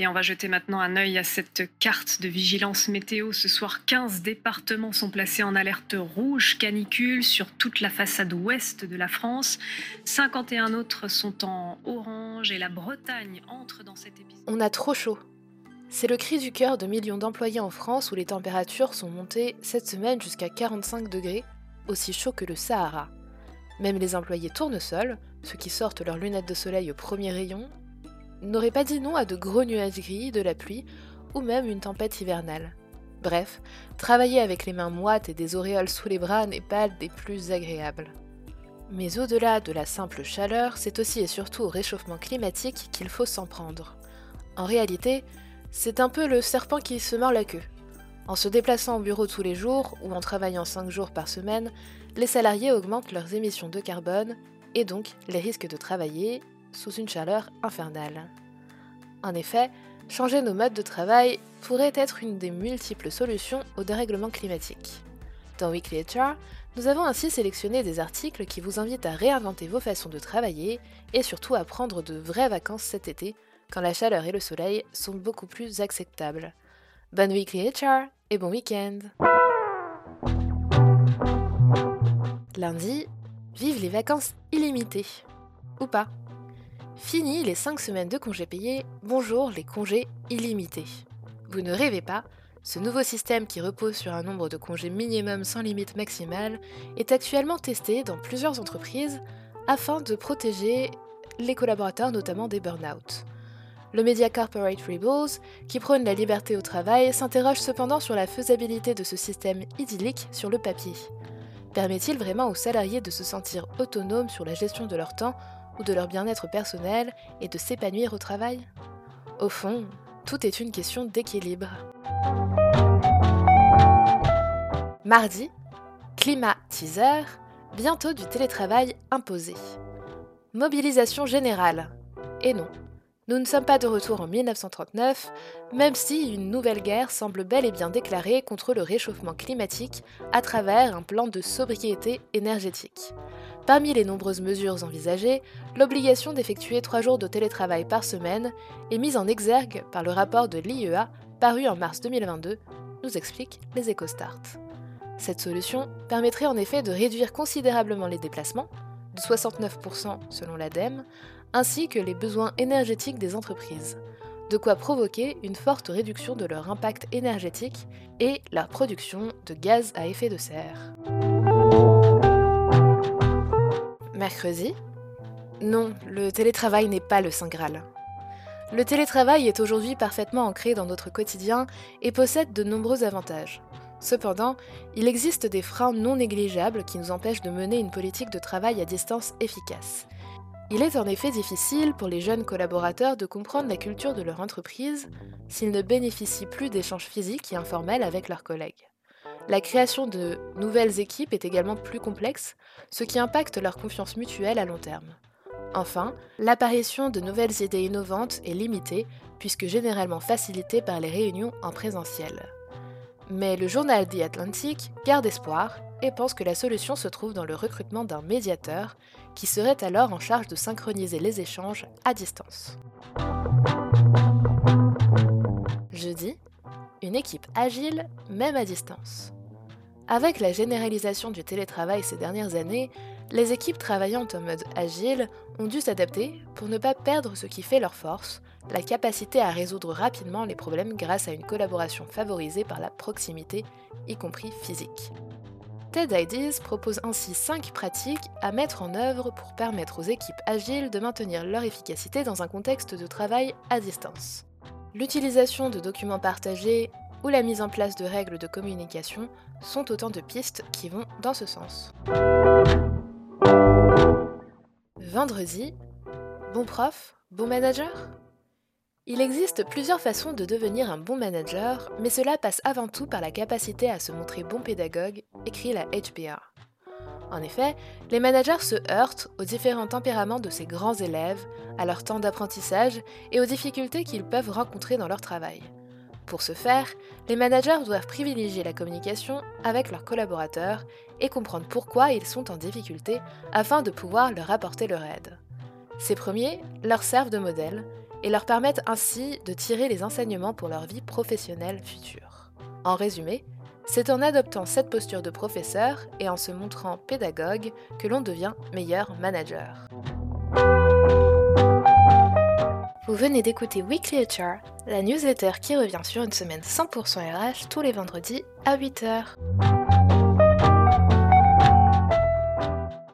Et on va jeter maintenant un œil à cette carte de vigilance météo. Ce soir, 15 départements sont placés en alerte rouge canicule sur toute la façade ouest de la France. 51 autres sont en orange et la Bretagne entre dans cet épisode. On a trop chaud. C'est le cri du cœur de millions d'employés en France où les températures sont montées cette semaine jusqu'à 45 degrés, aussi chaud que le Sahara. Même les employés tournesols, ceux qui sortent leurs lunettes de soleil au premier rayon, n'aurait pas dit non à de gros nuages gris, de la pluie ou même une tempête hivernale. Bref, travailler avec les mains moites et des auréoles sous les bras n'est pas des plus agréables. Mais au-delà de la simple chaleur, c'est aussi et surtout au réchauffement climatique qu'il faut s'en prendre. En réalité, c'est un peu le serpent qui se mord la queue. En se déplaçant au bureau tous les jours ou en travaillant 5 jours par semaine, les salariés augmentent leurs émissions de carbone et donc les risques de travailler sous une chaleur infernale. En effet, changer nos modes de travail pourrait être une des multiples solutions au dérèglement climatique. Dans Weekly HR, nous avons ainsi sélectionné des articles qui vous invitent à réinventer vos façons de travailler et surtout à prendre de vraies vacances cet été quand la chaleur et le soleil sont beaucoup plus acceptables. Bonne Weekly HR et bon week-end Lundi, vive les vacances illimitées. Ou pas. Fini les 5 semaines de congés payés, bonjour les congés illimités. Vous ne rêvez pas, ce nouveau système qui repose sur un nombre de congés minimum sans limite maximale est actuellement testé dans plusieurs entreprises afin de protéger les collaborateurs notamment des burn-out. Le Media Corporate Rebels, qui prône la liberté au travail, s'interroge cependant sur la faisabilité de ce système idyllique sur le papier. Permet-il vraiment aux salariés de se sentir autonomes sur la gestion de leur temps de leur bien-être personnel et de s'épanouir au travail Au fond, tout est une question d'équilibre. Mardi, climat teaser, bientôt du télétravail imposé. Mobilisation générale. Et non, nous ne sommes pas de retour en 1939, même si une nouvelle guerre semble bel et bien déclarée contre le réchauffement climatique à travers un plan de sobriété énergétique. Parmi les nombreuses mesures envisagées, l'obligation d'effectuer trois jours de télétravail par semaine est mise en exergue par le rapport de l'IEA paru en mars 2022, nous explique les EcoStart. Cette solution permettrait en effet de réduire considérablement les déplacements, de 69% selon l'ADEME, ainsi que les besoins énergétiques des entreprises, de quoi provoquer une forte réduction de leur impact énergétique et la production de gaz à effet de serre. Non, le télétravail n'est pas le Saint Graal. Le télétravail est aujourd'hui parfaitement ancré dans notre quotidien et possède de nombreux avantages. Cependant, il existe des freins non négligeables qui nous empêchent de mener une politique de travail à distance efficace. Il est en effet difficile pour les jeunes collaborateurs de comprendre la culture de leur entreprise s'ils ne bénéficient plus d'échanges physiques et informels avec leurs collègues. La création de nouvelles équipes est également plus complexe, ce qui impacte leur confiance mutuelle à long terme. Enfin, l'apparition de nouvelles idées innovantes est limitée, puisque généralement facilitée par les réunions en présentiel. Mais le journal The Atlantic garde espoir et pense que la solution se trouve dans le recrutement d'un médiateur qui serait alors en charge de synchroniser les échanges à distance. Jeudi, une équipe agile même à distance. Avec la généralisation du télétravail ces dernières années, les équipes travaillant en mode agile ont dû s'adapter pour ne pas perdre ce qui fait leur force, la capacité à résoudre rapidement les problèmes grâce à une collaboration favorisée par la proximité, y compris physique. TED Ideas propose ainsi 5 pratiques à mettre en œuvre pour permettre aux équipes agiles de maintenir leur efficacité dans un contexte de travail à distance. L'utilisation de documents partagés ou la mise en place de règles de communication sont autant de pistes qui vont dans ce sens. Vendredi, bon prof, bon manager? Il existe plusieurs façons de devenir un bon manager, mais cela passe avant tout par la capacité à se montrer bon pédagogue, écrit la HBR. En effet, les managers se heurtent aux différents tempéraments de ces grands élèves, à leur temps d'apprentissage et aux difficultés qu'ils peuvent rencontrer dans leur travail. Pour ce faire, les managers doivent privilégier la communication avec leurs collaborateurs et comprendre pourquoi ils sont en difficulté afin de pouvoir leur apporter leur aide. Ces premiers leur servent de modèle et leur permettent ainsi de tirer les enseignements pour leur vie professionnelle future. En résumé, c'est en adoptant cette posture de professeur et en se montrant pédagogue que l'on devient meilleur manager. Vous venez d'écouter Weekly HR, la newsletter qui revient sur une semaine 100% RH tous les vendredis à 8h.